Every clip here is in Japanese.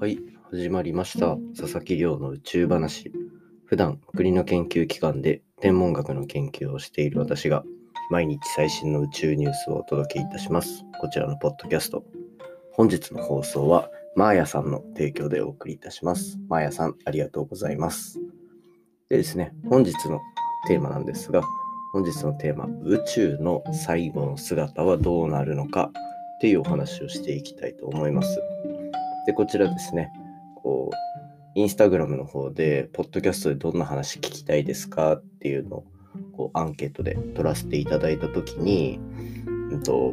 はい、始まりました。佐々木亮の宇宙話。普段、国の研究機関で天文学の研究をしている私が、毎日最新の宇宙ニュースをお届けいたします。こちらのポッドキャスト。本日の放送は、マーヤさんの提供でお送りいたします。マーヤさん、ありがとうございます。でですね、本日のテーマなんですが、本日のテーマ、宇宙の最後の姿はどうなるのかっていうお話をしていきたいと思います。で、こちらですね、こう、インスタグラムの方で、ポッドキャストでどんな話聞きたいですか？っていうのを、こう、アンケートで取らせていただいたときに、うんと、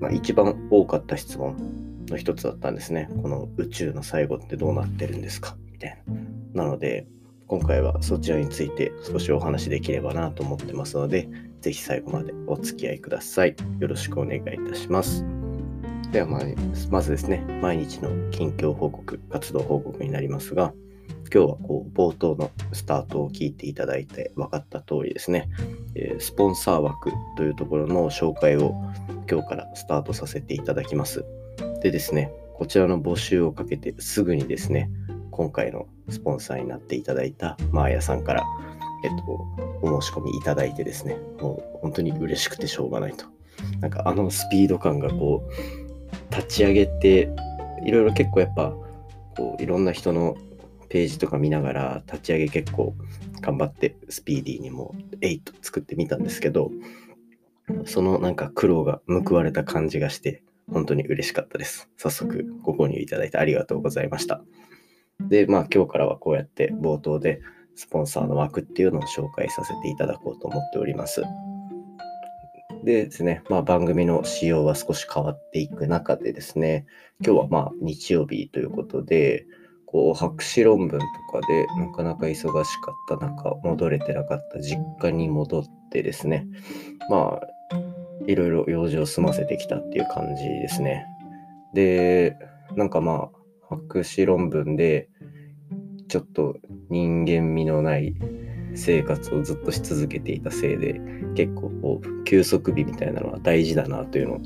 まあ、一番多かった質問の一つだったんですね。この宇宙の最後ってどうなってるんですか？みたいな。なので、今回はそちらについて少しお話できればなと思ってますので、ぜひ最後までお付き合いください。よろしくお願いいたします。ではままずですね、毎日の近況報告、活動報告になりますが、今日はこう冒頭のスタートを聞いていただいて分かった通りですね、えスポンサー枠というところの紹介を今日からスタートさせていただきます。でですね、こちらの募集をかけてすぐにですね、今回のスポンサーになっていただいたマーヤさんから、えっと、お申し込みいただいてですね、もう本当に嬉しくてしょうがないと。なんかあのスピード感がこう、立ち上げていろいろ結構やっぱこういろんな人のページとか見ながら立ち上げ結構頑張ってスピーディーにも8作ってみたんですけどそのなんか苦労が報われた感じがして本当に嬉しかったです。早速ご購入いただいてありがとうございました。でまあ今日からはこうやって冒頭でスポンサーの枠っていうのを紹介させていただこうと思っております。でですね、まあ、番組の仕様は少し変わっていく中でですね、今日はまあ日曜日ということで、こう博士論文とかでなかなか忙しかった中、戻れてなかった実家に戻ってですね、まあ、いろいろ用事を済ませてきたっていう感じですね。で、なんかまあ、博士論文で、ちょっと人間味のない生活をずっとし続けていたせいで結構こう休息日みたいなのは大事だなというのを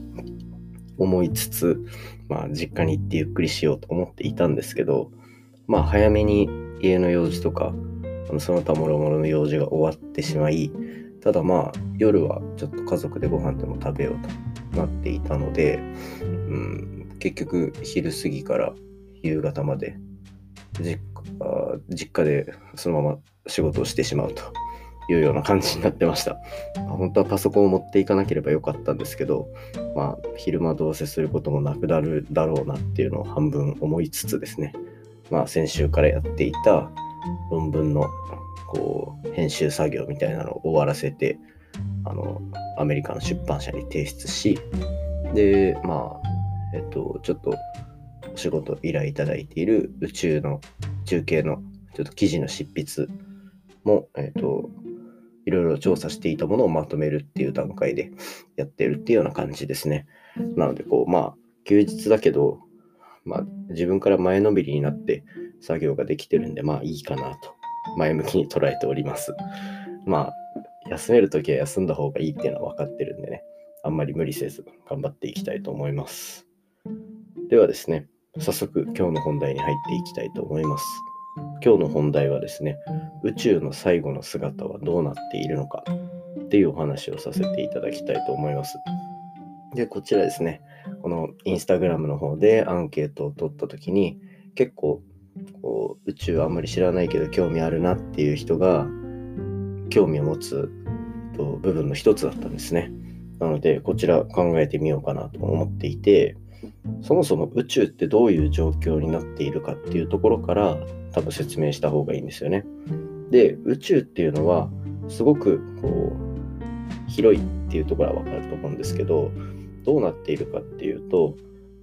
思いつつまあ実家に行ってゆっくりしようと思っていたんですけどまあ早めに家の用事とかあのその他諸々の用事が終わってしまいただまあ夜はちょっと家族でご飯でも食べようとなっていたので、うん、結局昼過ぎから夕方まで実実家でそのまま仕事をしてしまうというような感じになってました。本当はパソコンを持っていかなければよかったんですけど、まあ、昼間どうせすることもなくなるだろうなっていうのを半分思いつつですね、まあ、先週からやっていた論文のこう編集作業みたいなのを終わらせて、あの、アメリカの出版社に提出し、で、まあ、えっと、ちょっとお仕事依頼いただいている宇宙の中継のちょっと記事の執筆も、えっ、と、いろいろ調査していたものをまとめるっていう段階でやってるっていうような感じですね。なので、こう、まあ、休日だけど、まあ、自分から前のめりになって作業ができてるんで、まあいいかなと、前向きに捉えております。まあ、休めるときは休んだ方がいいっていうのは分かってるんでね、あんまり無理せず頑張っていきたいと思います。ではですね、早速今日の本題に入っていきたいと思います。今日の本題はですね、宇宙の最後の姿はどうなっているのかっていうお話をさせていただきたいと思います。で、こちらですね、このインスタグラムの方でアンケートを取った時に結構こう宇宙あんまり知らないけど興味あるなっていう人が興味を持つと部分の一つだったんですね。なので、こちら考えてみようかなと思っていて、そもそも宇宙ってどういう状況になっているかっていうところから多分説明した方がいいんですよね。で、宇宙っていうのはすごくこう広いっていうところはわかると思うんですけど、どうなっているかっていうと、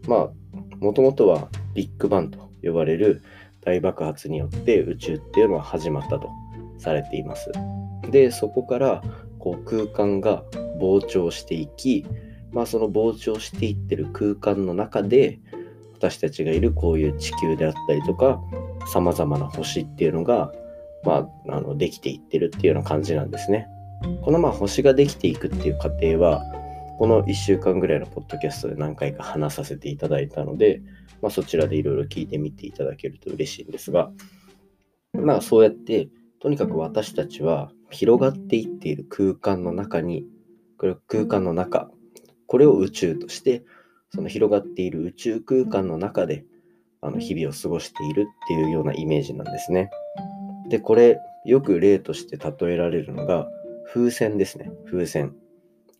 まあ、もともとはビッグバンと呼ばれる大爆発によって宇宙っていうのは始まったとされています。で、そこからこう空間が膨張していき、まあ、その膨張していってる空間の中で私たちがいるこういう地球であったりとかさまざまな星っていうのが、まあ、あのできていってるっていうような感じなんですね。このまあ星ができていくっていう過程はこの1週間ぐらいのポッドキャストで何回か話させていただいたので、まあ、そちらでいろいろ聞いてみていただけると嬉しいんですが、まあそうやって、とにかく私たちは広がっていっている空間の中に、これ空間の中、これを宇宙として、その広がっている宇宙空間の中で、あの日々を過ごしているっていうようなイメージなんですね。で、これ、よく例として例えられるのが、風船ですね。風船。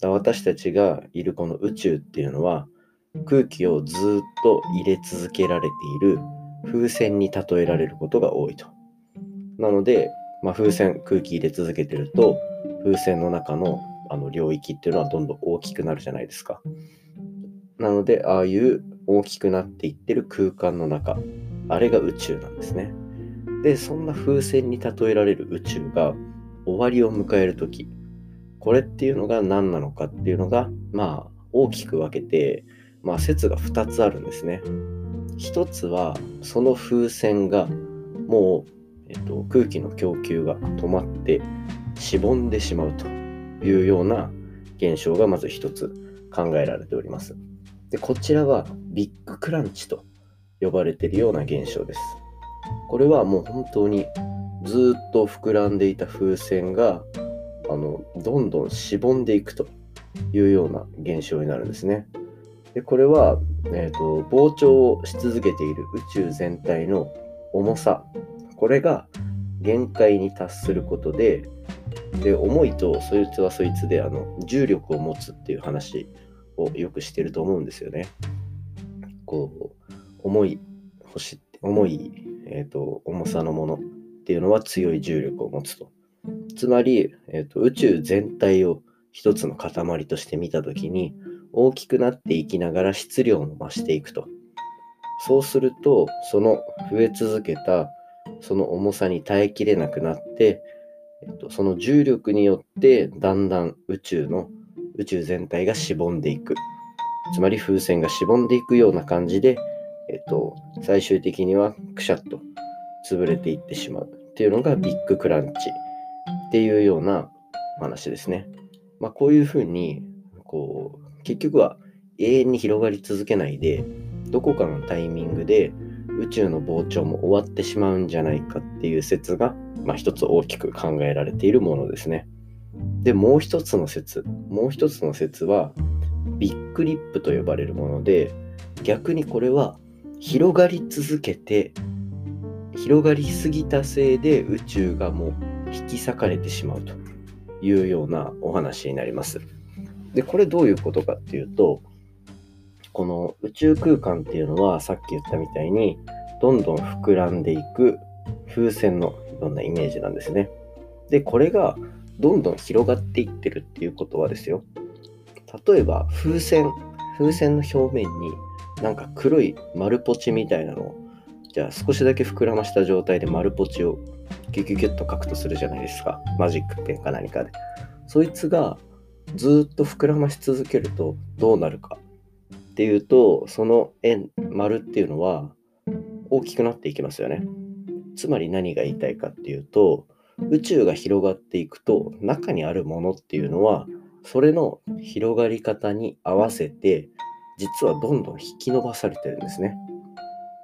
私たちがいるこの宇宙っていうのは、空気をずっと入れ続けられている風船に例えられることが多いと。なので、まあ、風船、空気入れ続けてると、風船の中のあの領域っていうのはどんどん大きくなるじゃないですか。なので、ああいう大きくなっていってる空間の中、あれが宇宙なんですね。で、そんな風船に例えられる宇宙が終わりを迎えるとき、これっていうのが何なのかっていうのが、まあ、大きく分けて、まあ、説が2つあるんですね。1つは、その風船がもうえっと、空気の供給が止まってしぼんでしまうというような現象がまず一つ考えられております。でこちらはビッグクランチと呼ばれているような現象です。これはもう本当にずっと膨らんでいた風船があのどんどんしぼんでいくというような現象になるんですね。でこれは、えーと膨張をし続けている宇宙全体の重さこれが限界に達することで、で、重いとそいつはそいつであの重力を持つっていう話をよくしてると思うんですよね。こう、重い星、重い、えーと、重さのものっていうのは強い重力を持つと。つまり、えーと、宇宙全体を一つの塊として見たときに、大きくなっていきながら質量も増していくと。そうすると、その増え続けたその重さに耐えきれなくなって、えっと、その重力によってだんだん宇宙の宇宙全体がしぼんでいくつまり風船がしぼんでいくような感じで、えっと、最終的にはくしゃっと潰れていってしまうっていうのがビッグクランチっていうような話ですね。まあ、こういうふうにこう結局は永遠に広がり続けないでどこかのタイミングで宇宙の膨張も終わってしまうんじゃないかっていう説が、まあ、一つ大きく考えられているものですね。で、もう一つの説、もう一つの説は、ビッグリップと呼ばれるもので、逆にこれは広がり続けて、広がりすぎたせいで宇宙がもう引き裂かれてしまうというようなお話になります。で、これどういうことかっていうと、この宇宙空間っていうのはさっき言ったみたいにどんどん膨らんでいく風船のようなイメージなんですね。で、これがどんどん広がっていってるっていうことはですよ。例えば風船、風船の表面になんか黒い丸ポチみたいなのをじゃあ少しだけ膨らました状態で丸ポチをギュギュギュッと書くとするじゃないですか。マジックペンか何かで。そいつがずっと膨らまし続けるとどうなるかっていうと、その円、丸っていうのは大きくなっていきますよね。つまり何が言いたいかっていうと、宇宙が広がっていくと、中にあるものっていうのは、それの広がり方に合わせて、実はどんどん引き伸ばされてるんですね。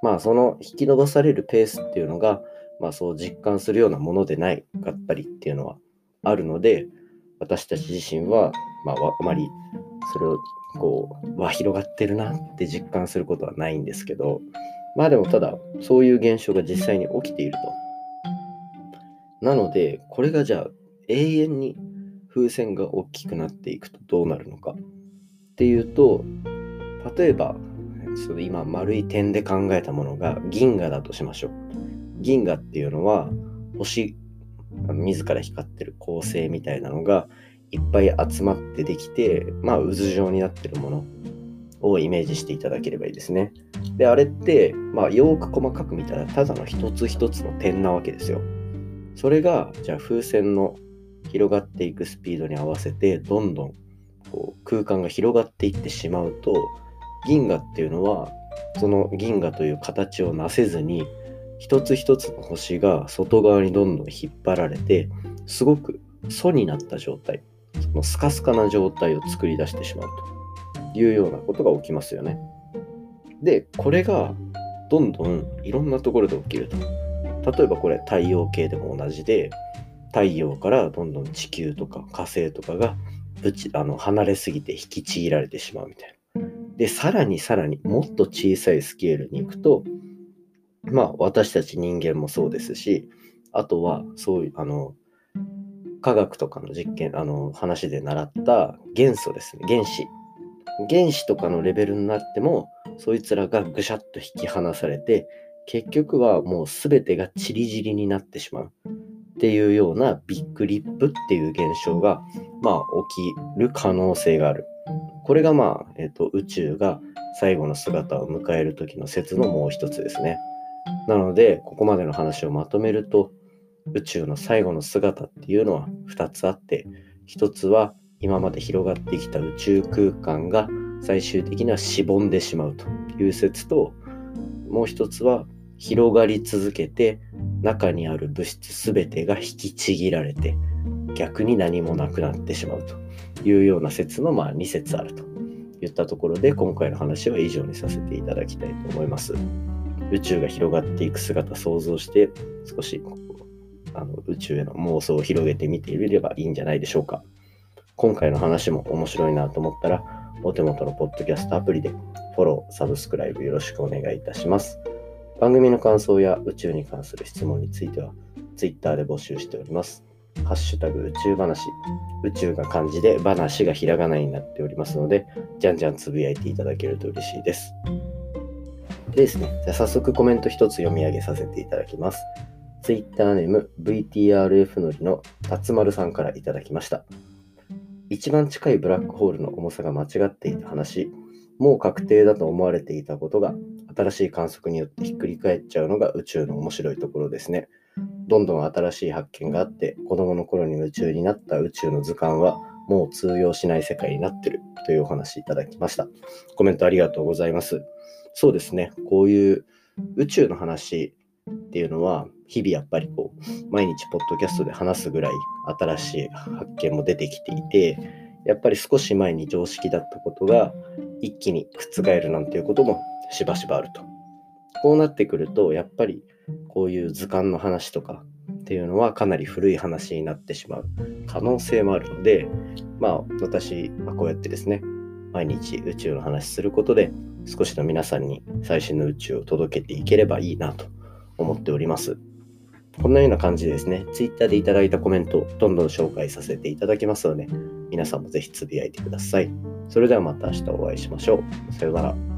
まあ、その引き伸ばされるペースっていうのが、まあ、そう実感するようなものでないかったりっていうのはあるので、私たち自身は、まあ、あまりそれをこう、わ、広がってるなって実感することはないんですけど、まあでもただ、そういう現象が実際に起きていると。なので、これがじゃあ永遠に風船が大きくなっていくとどうなるのかっていうと、例えば、その今丸い点で考えたものが銀河だとしましょう。銀河っていうのは星、自ら光ってる恒星みたいなのがいっぱい集まってできて、まあ、渦状になってるものをイメージしていただければいいですね。で、あれって、まあ、よく細かく見たら、ただの一つ一つの点なわけですよ。それが、じゃあ風船の広がっていくスピードに合わせて、どんどんこう空間が広がっていってしまうと、銀河っていうのは、その銀河という形をなせずに、一つ一つの星が外側にどんどん引っ張られて、すごく素になった状態。そのスカスカな状態を作り出してしまうというようなことが起きますよね。で、これがどんどんいろんなところで起きると。例えばこれ太陽系でも同じで、太陽からどんどん地球とか火星とかがぶちあの離れすぎて引きちぎられてしまうみたいな。で、さらにさらにもっと小さいスケールに行くと、まあ私たち人間もそうですし、あとはそういう、あの、科学とかの実験、あの話で習った元素ですね、原子。原子とかのレベルになっても、そいつらがぐしゃっと引き離されて、結局はもう全てがチリジリになってしまうっていうようなビッグリップっていう現象が、まあ、起きる可能性がある。これがまあ、えっ、ー、と、宇宙が最後の姿を迎える時の説のもう一つですね。なので、ここまでの話をまとめると、宇宙の最後の姿っていうのは2つあって、1つは今まで広がってきた宇宙空間が最終的にはしぼんでしまうという説と、もう1つは広がり続けて中にある物質全てが引きちぎられて逆に何もなくなってしまうというような説のまあ2説あるといったところで今回の話は以上にさせていただきたいと思います。宇宙が広がっていく姿想像して少しあの宇宙への妄想を広げてみていればいいんじゃないでしょうか。今回の話も面白いなと思ったら、お手元のポッドキャストアプリでフォロー、サブスクライブよろしくお願いいたします。番組の感想や宇宙に関する質問については、Twitter で募集しております。ハッシュタグ宇宙話。宇宙が漢字で話がひらがなになっておりますので、じゃんじゃんつぶやいていただけると嬉しいです。でですね、じゃあ早速コメント一つ読み上げさせていただきます。Twitter ネーム VTRF のりの辰丸さんからいただきました。一番近いブラックホールの重さが間違っていた話、もう確定だと思われていたことが新しい観測によってひっくり返っちゃうのが宇宙の面白いところですね。どんどん新しい発見があって、子供の頃に夢中になった宇宙の図鑑はもう通用しない世界になってるというお話いただきました。コメントありがとうございます。そうですね、こういう宇宙の話っていうのは、日々やっぱりこう、毎日ポッドキャストで話すぐらい新しい発見も出てきていて、やっぱり少し前に常識だったことが一気に覆るなんていうこともしばしばあると。こうなってくると、やっぱりこういう図鑑の話とかっていうのはかなり古い話になってしまう可能性もあるので、まあ私はこうやってですね、毎日宇宙の話することで少しの皆さんに最新の宇宙を届けていければいいなと思っております。こんなような感じでですね、Twitter でいただいたコメントをどんどん紹介させていただきますので、皆さんもぜひつぶやいてください。それではまた明日お会いしましょう。さようなら。